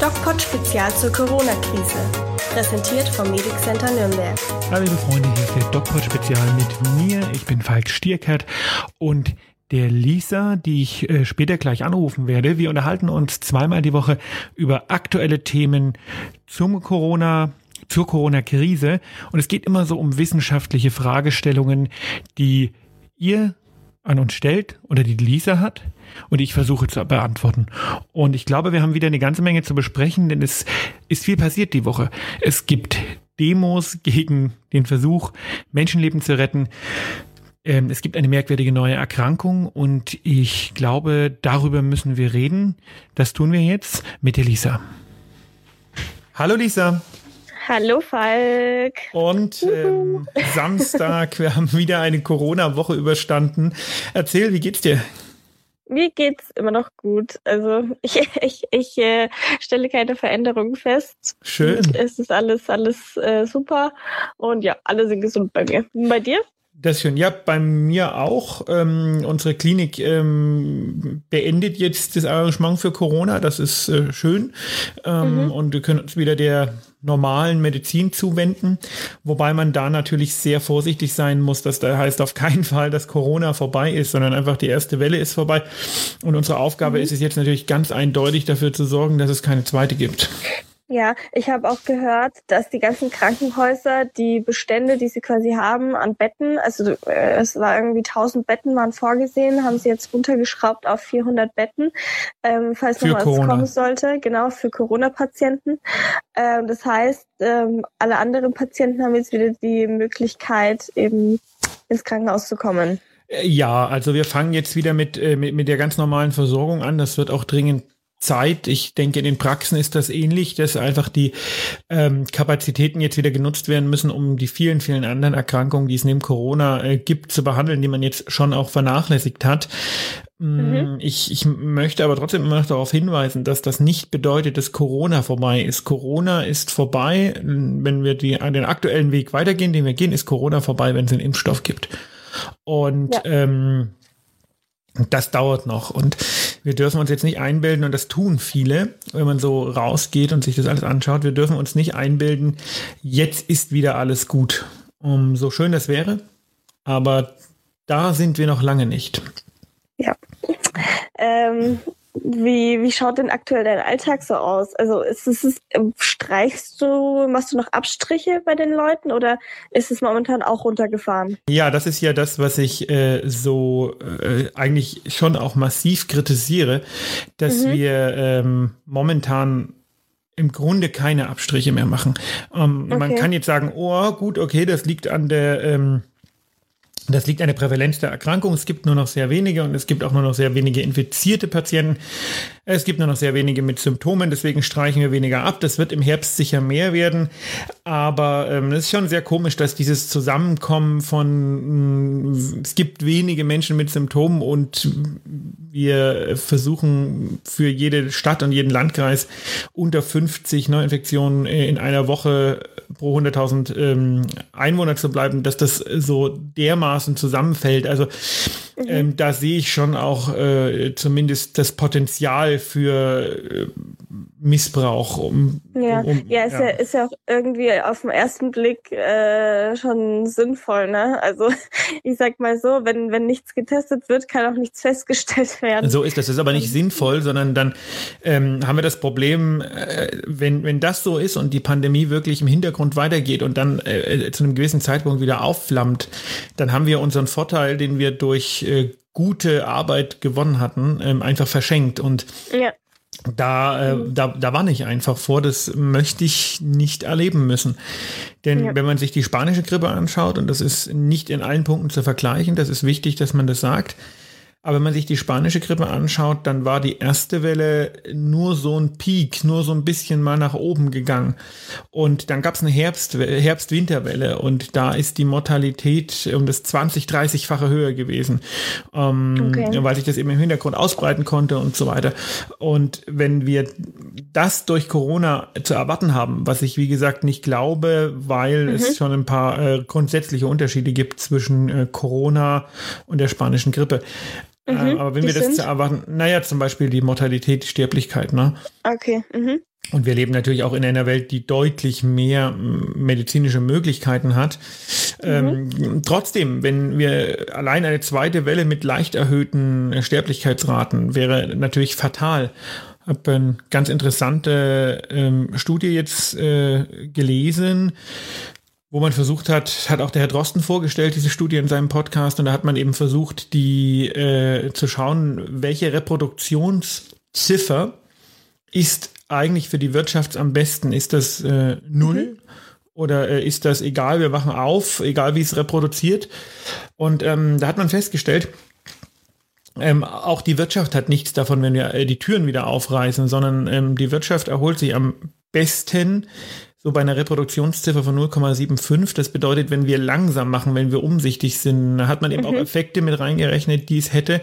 DocPod Spezial zur Corona-Krise. Präsentiert vom Medic Center Nürnberg. Hallo liebe Freunde, hier ist der DocPod Spezial mit mir. Ich bin Falk Stierkert und der Lisa, die ich äh, später gleich anrufen werde. Wir unterhalten uns zweimal die Woche über aktuelle Themen zum Corona, zur Corona-Krise. Und es geht immer so um wissenschaftliche Fragestellungen, die ihr an uns stellt oder die Lisa hat und ich versuche zu beantworten. Und ich glaube, wir haben wieder eine ganze Menge zu besprechen, denn es ist viel passiert die Woche. Es gibt Demos gegen den Versuch, Menschenleben zu retten. Ähm, es gibt eine merkwürdige neue Erkrankung und ich glaube, darüber müssen wir reden. Das tun wir jetzt mit der Lisa. Hallo Lisa. Hallo Falk. Und ähm, Samstag, wir haben wieder eine Corona-Woche überstanden. Erzähl, wie geht's dir? Mir geht's immer noch gut. Also ich, ich, ich äh, stelle keine Veränderungen fest. Schön. Es ist alles, alles äh, super. Und ja, alle sind gesund bei mir. Und bei dir? Das schön. Ja, bei mir auch. Ähm, unsere Klinik ähm, beendet jetzt das Arrangement für Corona. Das ist äh, schön. Ähm, mhm. Und wir können uns wieder der normalen Medizin zuwenden, wobei man da natürlich sehr vorsichtig sein muss. Das da heißt auf keinen Fall, dass Corona vorbei ist, sondern einfach die erste Welle ist vorbei. Und unsere Aufgabe mhm. ist es jetzt natürlich ganz eindeutig dafür zu sorgen, dass es keine zweite gibt. Ja, ich habe auch gehört, dass die ganzen Krankenhäuser die Bestände, die sie quasi haben an Betten, also äh, es war irgendwie 1000 Betten waren vorgesehen, haben sie jetzt runtergeschraubt auf 400 Betten, ähm, falls noch was kommen sollte, genau für Corona-Patienten. Ähm, das heißt, ähm, alle anderen Patienten haben jetzt wieder die Möglichkeit, eben ins Krankenhaus zu kommen. Äh, ja, also wir fangen jetzt wieder mit, äh, mit, mit der ganz normalen Versorgung an. Das wird auch dringend Zeit. Ich denke, in den Praxen ist das ähnlich, dass einfach die ähm, Kapazitäten jetzt wieder genutzt werden müssen, um die vielen, vielen anderen Erkrankungen, die es neben Corona äh, gibt, zu behandeln, die man jetzt schon auch vernachlässigt hat. Mm, mhm. Ich, ich möchte aber trotzdem immer noch darauf hinweisen, dass das nicht bedeutet, dass Corona vorbei ist. Corona ist vorbei, wenn wir die, den aktuellen Weg weitergehen, den wir gehen, ist Corona vorbei, wenn es einen Impfstoff gibt. Und ja. ähm, das dauert noch. Und wir dürfen uns jetzt nicht einbilden, und das tun viele, wenn man so rausgeht und sich das alles anschaut, wir dürfen uns nicht einbilden, jetzt ist wieder alles gut. Um, so schön das wäre, aber da sind wir noch lange nicht. Ja. Ähm, wie, wie schaut denn aktuell dein Alltag so aus? Also ist es, ist, streichst du, machst du noch Abstriche bei den Leuten oder ist es momentan auch runtergefahren? Ja, das ist ja das, was ich äh, so äh, eigentlich schon auch massiv kritisiere, dass mhm. wir ähm, momentan im Grunde keine Abstriche mehr machen. Ähm, okay. Man kann jetzt sagen, oh gut, okay, das liegt an der ähm, das liegt an der Prävalenz der Erkrankung. Es gibt nur noch sehr wenige und es gibt auch nur noch sehr wenige infizierte Patienten. Es gibt nur noch sehr wenige mit Symptomen, deswegen streichen wir weniger ab. Das wird im Herbst sicher mehr werden. Aber ähm, es ist schon sehr komisch, dass dieses Zusammenkommen von, mh, mm, es gibt wenige Menschen mit Symptomen und wir versuchen für jede Stadt und jeden Landkreis unter 50 Neuinfektionen in einer Woche pro 100.000 ähm, Einwohner zu bleiben, dass das so dermaßen zusammenfällt. Also mhm. ähm, da sehe ich schon auch äh, zumindest das Potenzial für äh, Missbrauch. Um, ja, um, ja, ist ja. ja. ist ja auch irgendwie auf den ersten Blick äh, schon sinnvoll. Ne? Also ich sag mal so, wenn wenn nichts getestet wird, kann auch nichts festgestellt werden. So ist das. Das ist aber nicht sinnvoll, sondern dann ähm, haben wir das Problem, äh, wenn wenn das so ist und die Pandemie wirklich im Hintergrund weitergeht und dann äh, zu einem gewissen Zeitpunkt wieder aufflammt, dann haben wir unseren Vorteil, den wir durch äh, gute Arbeit gewonnen hatten, ähm, einfach verschenkt. Und ja. Da, äh, da, da war ich einfach vor, das möchte ich nicht erleben müssen. Denn ja. wenn man sich die spanische Grippe anschaut, und das ist nicht in allen Punkten zu vergleichen, das ist wichtig, dass man das sagt, aber wenn man sich die spanische Grippe anschaut, dann war die erste Welle nur so ein Peak, nur so ein bisschen mal nach oben gegangen. Und dann gab es eine Herbst, Herbst-Winterwelle und da ist die Mortalität um das 20, 30-fache höher gewesen, ähm, okay. weil sich das eben im Hintergrund ausbreiten konnte und so weiter. Und wenn wir das durch Corona zu erwarten haben, was ich wie gesagt nicht glaube, weil mhm. es schon ein paar äh, grundsätzliche Unterschiede gibt zwischen äh, Corona und der spanischen Grippe, Mhm, äh, aber wenn wir das erwarten, naja, zum Beispiel die Mortalität, die Sterblichkeit, ne? Okay. Mhm. Und wir leben natürlich auch in einer Welt, die deutlich mehr medizinische Möglichkeiten hat. Mhm. Ähm, trotzdem, wenn wir allein eine zweite Welle mit leicht erhöhten Sterblichkeitsraten wäre natürlich fatal. Ich habe eine ganz interessante ähm, Studie jetzt äh, gelesen, wo man versucht hat, hat auch der Herr Drosten vorgestellt, diese Studie in seinem Podcast, und da hat man eben versucht, die äh, zu schauen, welche Reproduktionsziffer ist eigentlich für die Wirtschaft am besten? Ist das äh, null? Mhm. Oder äh, ist das egal, wir machen auf, egal wie es reproduziert? Und ähm, da hat man festgestellt, ähm, auch die Wirtschaft hat nichts davon, wenn wir äh, die Türen wieder aufreißen, sondern ähm, die Wirtschaft erholt sich am besten, so bei einer Reproduktionsziffer von 0,75. Das bedeutet, wenn wir langsam machen, wenn wir umsichtig sind, hat man eben mhm. auch Effekte mit reingerechnet, die es hätte,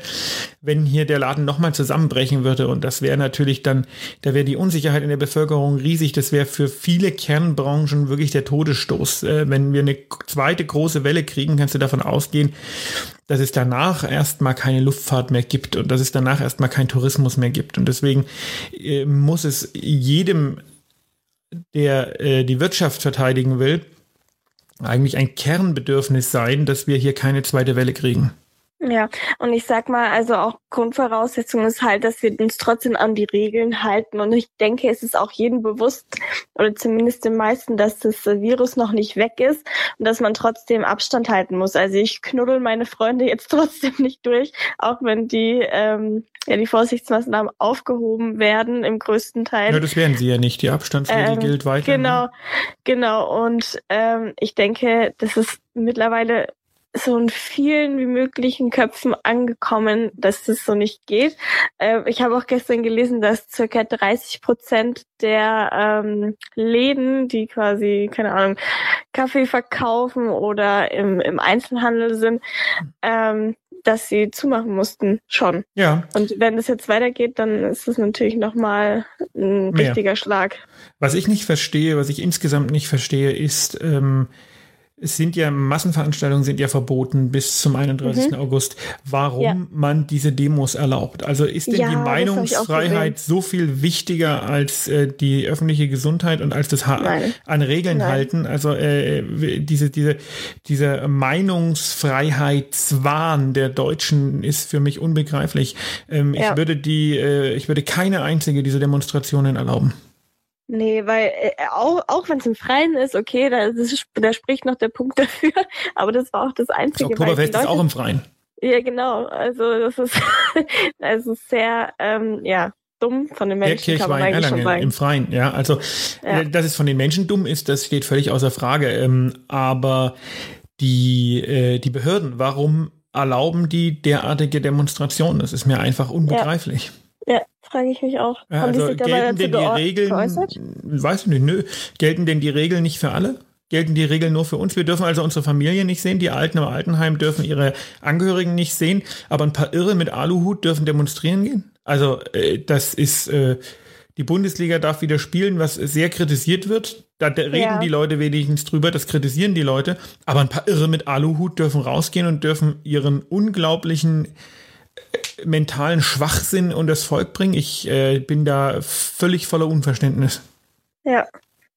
wenn hier der Laden nochmal zusammenbrechen würde. Und das wäre natürlich dann, da wäre die Unsicherheit in der Bevölkerung riesig. Das wäre für viele Kernbranchen wirklich der Todesstoß. Äh, wenn wir eine zweite große Welle kriegen, kannst du davon ausgehen, dass es danach erstmal keine Luftfahrt mehr gibt und dass es danach erstmal kein Tourismus mehr gibt. Und deswegen äh, muss es jedem der äh, die Wirtschaft verteidigen will, eigentlich ein Kernbedürfnis sein, dass wir hier keine zweite Welle kriegen. Ja, und ich sag mal, also auch Grundvoraussetzung ist halt, dass wir uns trotzdem an die Regeln halten. Und ich denke, es ist auch jedem bewusst, oder zumindest den meisten, dass das Virus noch nicht weg ist und dass man trotzdem Abstand halten muss. Also ich knuddel meine Freunde jetzt trotzdem nicht durch, auch wenn die, ähm, ja, die Vorsichtsmaßnahmen aufgehoben werden im größten Teil. Ja, das werden sie ja nicht. Die Abstandsregel ähm, gilt weiter. Ne? Genau, genau. Und ähm, ich denke, das ist mittlerweile so in vielen wie möglichen Köpfen angekommen, dass das so nicht geht. Äh, ich habe auch gestern gelesen, dass circa 30 Prozent der ähm, Läden, die quasi, keine Ahnung, Kaffee verkaufen oder im, im Einzelhandel sind, ähm, dass sie zumachen mussten schon. Ja. Und wenn das jetzt weitergeht, dann ist das natürlich nochmal ein Mehr. richtiger Schlag. Was ich nicht verstehe, was ich insgesamt nicht verstehe, ist, ähm, es sind ja Massenveranstaltungen sind ja verboten bis zum 31. Mhm. August. Warum ja. man diese Demos erlaubt? Also ist denn ja, die Meinungsfreiheit so viel wichtiger als äh, die öffentliche Gesundheit und als das ha Nein. an Regeln Nein. halten? Also äh, diese diese diese Meinungsfreiheitswahn der Deutschen ist für mich unbegreiflich. Ähm, ja. Ich würde die äh, ich würde keine einzige dieser Demonstrationen erlauben. Nee, weil äh, auch, auch wenn es im Freien ist, okay, da, ist, da spricht noch der Punkt dafür, aber das war auch das Einzige. Das Oktoberfest ist auch im Freien. Ja, genau. Also das ist, das ist sehr, ähm, ja, dumm von den Menschen. Der Kirchweih Erlangen im Freien, ja. Also, ja. Äh, dass es von den Menschen dumm ist, das steht völlig außer Frage. Ähm, aber die, äh, die Behörden, warum erlauben die derartige Demonstrationen? Das ist mir einfach unbegreiflich. Ja, frage ich mich auch. Ja, also gelten denn die Regeln, geäußert? weiß ich nicht, nö, gelten denn die Regeln nicht für alle? Gelten die Regeln nur für uns? Wir dürfen also unsere Familie nicht sehen, die Alten im Altenheim dürfen ihre Angehörigen nicht sehen, aber ein paar Irre mit Aluhut dürfen demonstrieren gehen? Also äh, das ist, äh, die Bundesliga darf wieder spielen, was sehr kritisiert wird. Da reden ja. die Leute wenigstens drüber, das kritisieren die Leute, aber ein paar Irre mit Aluhut dürfen rausgehen und dürfen ihren unglaublichen mentalen Schwachsinn und das Volk bringen. Ich äh, bin da völlig voller Unverständnis. Ja.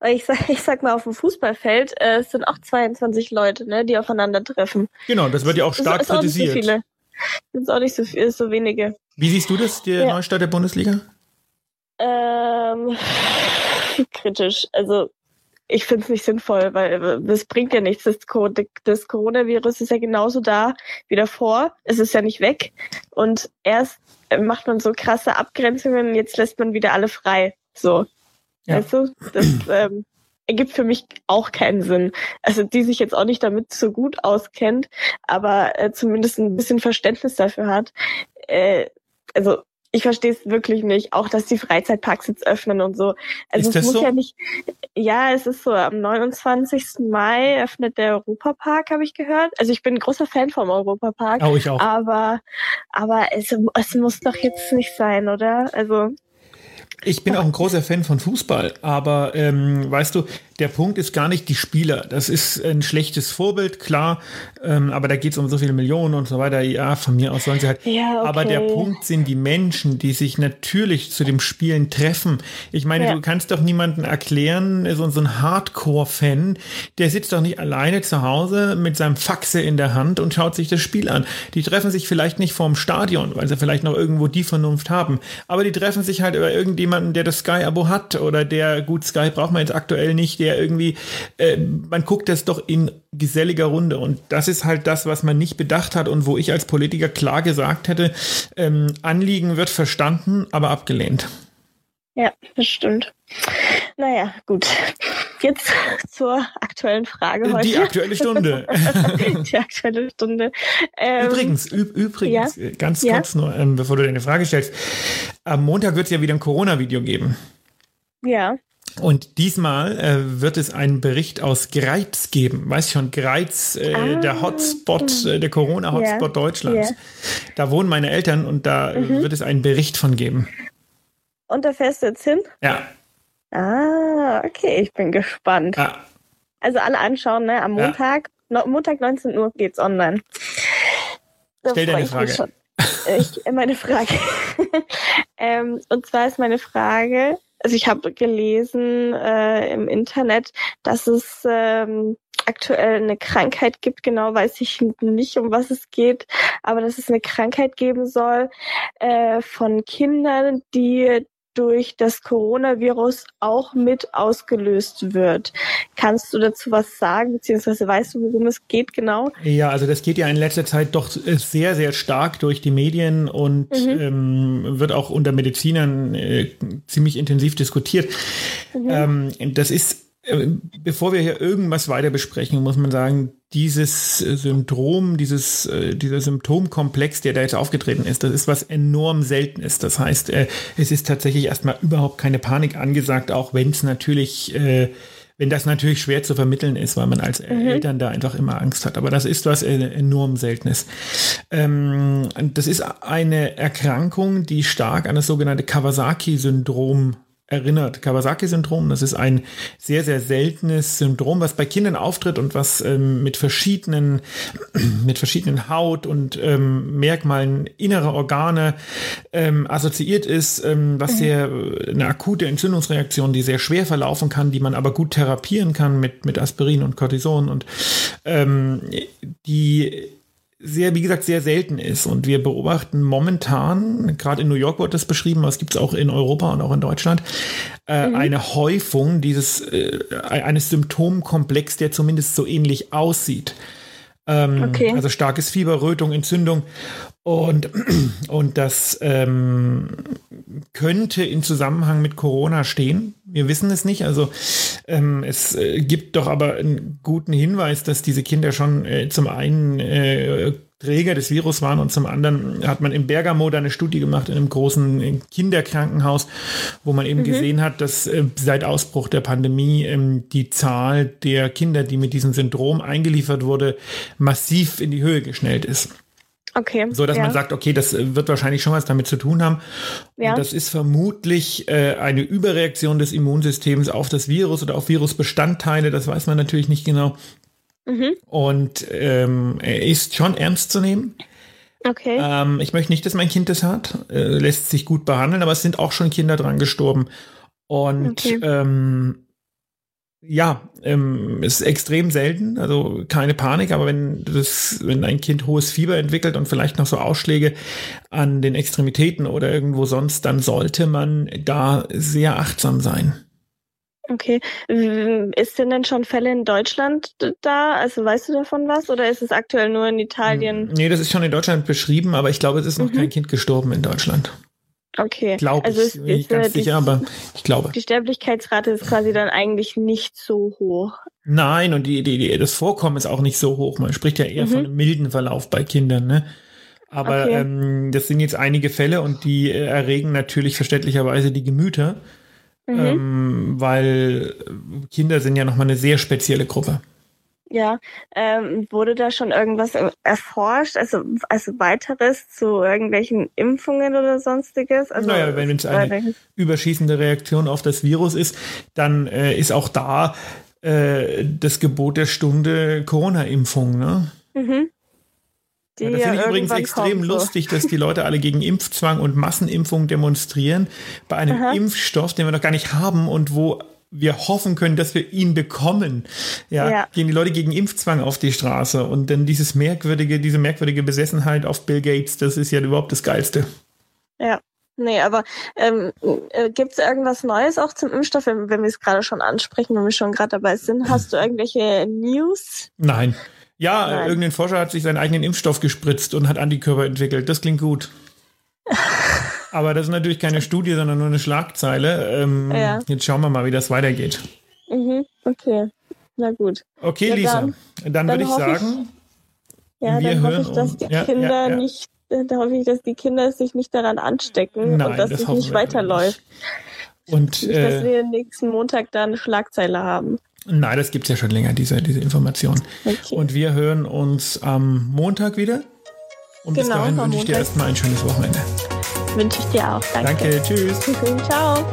Ich sag, ich sag mal, auf dem Fußballfeld äh, es sind auch 22 Leute, ne, die aufeinandertreffen. Genau, das wird ja auch stark ist, ist kritisiert. Auch nicht so viele. Sind auch nicht so, viel, so wenige. Wie siehst du das, der ja. Neustart der Bundesliga? Ähm, kritisch. Also ich finde es nicht sinnvoll, weil das bringt ja nichts. Das, das Coronavirus ist ja genauso da wie davor. Es ist ja nicht weg. Und erst macht man so krasse Abgrenzungen, jetzt lässt man wieder alle frei. So. Ja. Weißt du? Das ähm, ergibt für mich auch keinen Sinn. Also die sich jetzt auch nicht damit so gut auskennt, aber äh, zumindest ein bisschen Verständnis dafür hat. Äh, also ich verstehe es wirklich nicht. Auch, dass die Freizeitparks jetzt öffnen und so. Also ist es muss so? ja nicht. Ja, es ist so. Am 29. Mai öffnet der Europapark, habe ich gehört. Also ich bin ein großer Fan vom Europapark. Oh, ich auch. Aber, aber es, es muss doch jetzt nicht sein, oder? Also Ich bin auch ein großer Fan von Fußball, aber ähm, weißt du, der Punkt ist gar nicht die Spieler. Das ist ein schlechtes Vorbild, klar, ähm, aber da geht es um so viele Millionen und so weiter. Ja, von mir aus sollen sie halt. Ja, okay. Aber der Punkt sind die Menschen, die sich natürlich zu dem Spielen treffen. Ich meine, Ja. du kannst doch niemanden erklären, so, so ein Hardcore-Fan, der sitzt doch nicht alleine zu Hause mit seinem Faxe in der Hand und schaut sich das Spiel an. Die treffen sich vielleicht nicht vorm Stadion, weil sie vielleicht noch irgendwo die Vernunft haben, aber die treffen sich halt über irgendjemanden, der das Sky-Abo hat oder der, gut, Sky braucht man jetzt aktuell nicht, der irgendwie, äh, man guckt das doch in geselliger Runde und das ist halt das, was man nicht bedacht hat und wo ich als Politiker klar gesagt hätte, ähm, Anliegen wird verstanden, aber abgelehnt. Ja, das stimmt. Naja, gut. Jetzt zur aktuellen Frage heute. Die aktuelle Stunde. Die aktuelle Stunde. Ähm, Übrigens, üb, übrigens, äh, ganz Ja. kurz nur, ähm, bevor du deine Frage stellst. Am Montag wird es ja wieder ein Corona-Video geben. Ja. Und diesmal äh, wird es einen Bericht aus Greiz geben. Weißt schon, Greiz, äh, Ah. der Hotspot, äh, der Corona-Hotspot Ja. Deutschlands. Ja. Da wohnen meine Eltern und da äh, Mhm. wird es einen Bericht von geben. Und da fährst du jetzt hin? Ja, Ah, okay, ich bin gespannt. ah, Also alle anschauen, ne? Am Ja. Montag, no, Montag 19 Uhr geht's online. Da Stell deine Frage. schon. Ich, meine Frage. ähm, und zwar ist meine Frage, also ich habe gelesen äh, im Internet, dass es ähm, aktuell eine Krankheit gibt, genau weiß ich nicht, um was es geht, aber dass es eine Krankheit geben soll äh, von Kindern, die durch das Coronavirus auch mit ausgelöst wird. Kannst du dazu was sagen, beziehungsweise weißt du, worum es geht genau? Ja, also das geht ja in letzter Zeit doch sehr, sehr stark durch die Medien und Mhm. ähm, wird auch unter Medizinern äh, ziemlich intensiv diskutiert. Ähm, das ist, bevor wir hier irgendwas weiter besprechen, muss man sagen, dieses äh, Syndrom, dieses, äh, dieser Symptomkomplex, der da jetzt aufgetreten ist, das ist was enorm Seltenes. Das heißt, äh, es ist tatsächlich erstmal überhaupt keine Panik angesagt, auch wenn es natürlich äh, wenn das natürlich schwer zu vermitteln ist, weil man als Eltern da einfach immer Angst hat. Aber das ist was äh, enorm Seltenes. Ähm, das ist eine Erkrankung, die stark an das sogenannte Kawasaki-Syndrom erinnert. Kawasaki-Syndrom, das ist ein sehr, sehr seltenes Syndrom, was bei Kindern auftritt und was ähm, mit verschiedenen, mit verschiedenen Haut- und ähm, Merkmalen innerer Organe ähm, assoziiert ist, ähm, was sehr äh, eine akute Entzündungsreaktion, die sehr schwer verlaufen kann, die man aber gut therapieren kann mit, mit Aspirin und Cortison und ähm, die sehr, wie gesagt, sehr selten ist. Und wir beobachten momentan, gerade in New York wird das beschrieben, aber es gibt es auch in Europa und auch in Deutschland, äh, eine Häufung dieses äh, eines Symptomkomplex, der zumindest so ähnlich aussieht. Ähm, Okay. Also starkes Fieber, Rötung, Entzündung. Und, und das ähm, könnte in Zusammenhang mit Corona stehen. Wir wissen es nicht. Also ähm, es äh, gibt doch aber einen guten Hinweis, dass diese Kinder schon äh, zum einen äh, Träger des Virus waren und zum anderen hat man in Bergamo da eine Studie gemacht in einem großen Kinderkrankenhaus, wo man eben gesehen hat, dass äh, seit Ausbruch der Pandemie ähm, die Zahl der Kinder, die mit diesem Syndrom eingeliefert wurde, massiv in die Höhe geschnellt ist. Okay. So dass ja. man sagt, okay, das äh, wird wahrscheinlich schon was damit zu tun haben. Ja. Und das ist vermutlich äh, eine Überreaktion des Immunsystems auf das Virus oder auf Virusbestandteile. Das weiß man natürlich nicht genau. Mhm. Und ähm, er ist schon ernst zu nehmen. Okay. Ähm, ich möchte nicht, dass mein Kind das hat. Äh, lässt sich gut behandeln, aber es sind auch schon Kinder dran gestorben. Und Okay. ähm, ja, ähm, ist extrem selten, also keine Panik, aber wenn das, wenn ein Kind hohes Fieber entwickelt und vielleicht noch so Ausschläge an den Extremitäten oder irgendwo sonst, dann sollte man da sehr achtsam sein. Okay. Ist denn denn schon Fälle in Deutschland da? Also weißt du davon was? Oder ist es aktuell nur in Italien? Nee, das ist schon in Deutschland beschrieben, aber ich glaube, es ist noch Mhm. kein Kind gestorben in Deutschland. Okay. Glaube also ich, ist, bin ich ist, äh, ganz die, sicher, aber ich glaube. die Sterblichkeitsrate ist quasi dann eigentlich nicht so hoch. Nein, und die, die, die, das Vorkommen ist auch nicht so hoch. Man spricht ja eher Mhm. von einem milden Verlauf bei Kindern, ne? Aber Okay. ähm, das sind jetzt einige Fälle und die äh, erregen natürlich verständlicherweise die Gemüter, Mhm. ähm, weil Kinder sind ja nochmal eine sehr spezielle Gruppe. Ja, ähm, wurde da schon irgendwas erforscht, also, also weiteres zu irgendwelchen Impfungen oder sonstiges? Also, naja, wenn es eine überschießende Reaktion auf das Virus ist, dann äh, ist auch da äh, das Gebot der Stunde Corona-Impfung, ne? Mhm. Ja, das finde ich übrigens extrem kommt, lustig, dass die Leute alle gegen Impfzwang und Massenimpfung demonstrieren bei einem Aha. Impfstoff, den wir noch gar nicht haben und wo wir hoffen können, dass wir ihn bekommen. Ja, ja, gehen die Leute gegen Impfzwang auf die Straße und dann dieses merkwürdige, diese merkwürdige Besessenheit auf Bill Gates, das ist ja überhaupt das Geilste. Ja. Nee, aber ähm, äh, gibt es irgendwas Neues auch zum Impfstoff, wenn, wenn wir es gerade schon ansprechen, wenn wir schon gerade dabei sind? Hast du irgendwelche News? Nein. Ja, Nein. irgendein Forscher hat sich seinen eigenen Impfstoff gespritzt und hat Antikörper entwickelt. Das klingt gut. Aber das ist natürlich keine Studie, sondern nur eine Schlagzeile. Ähm, ja. Jetzt schauen wir mal, wie das weitergeht. Mhm, okay. Na gut. Okay, ja, Lisa. Dann, dann, würde ich sagen, ich, ja, wir dann hoffe ich, dass die ja, Kinder nicht, da hoffe ich, dass die Kinder sich nicht daran anstecken Nein, und dass es nicht weiterläuft. Und, nicht, dass äh, wir nächsten Montag da eine Schlagzeile haben. Nein, das gibt es ja schon länger, diese, diese Information. Okay. Und wir hören uns am Montag wieder. Und genau, bis dahin wünsche ich dir erstmal ein schönes Wochenende. Wünsche ich dir auch. Danke. Danke, tschüss. Ciao.